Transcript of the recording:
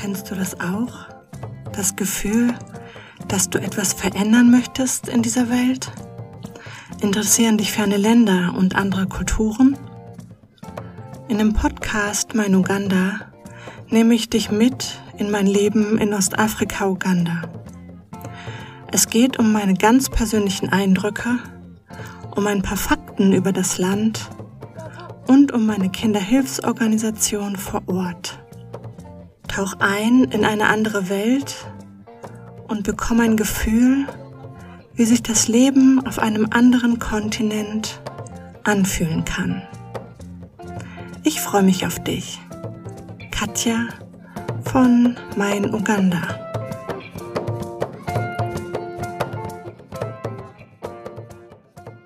Kennst du das auch? Das Gefühl, dass du etwas verändern möchtest in dieser Welt? Interessieren dich ferne Länder und andere Kulturen? In dem Podcast Mein Uganda nehme ich dich mit in mein Leben in Ostafrika, Uganda. Es geht um meine ganz persönlichen Eindrücke, um ein paar Fakten über das Land und um meine Kinderhilfsorganisation vor Ort. Tauch ein in eine andere Welt und bekomme ein Gefühl, wie sich das Leben auf einem anderen Kontinent anfühlen kann. Ich freue mich auf dich. Katja von Mein Uganda.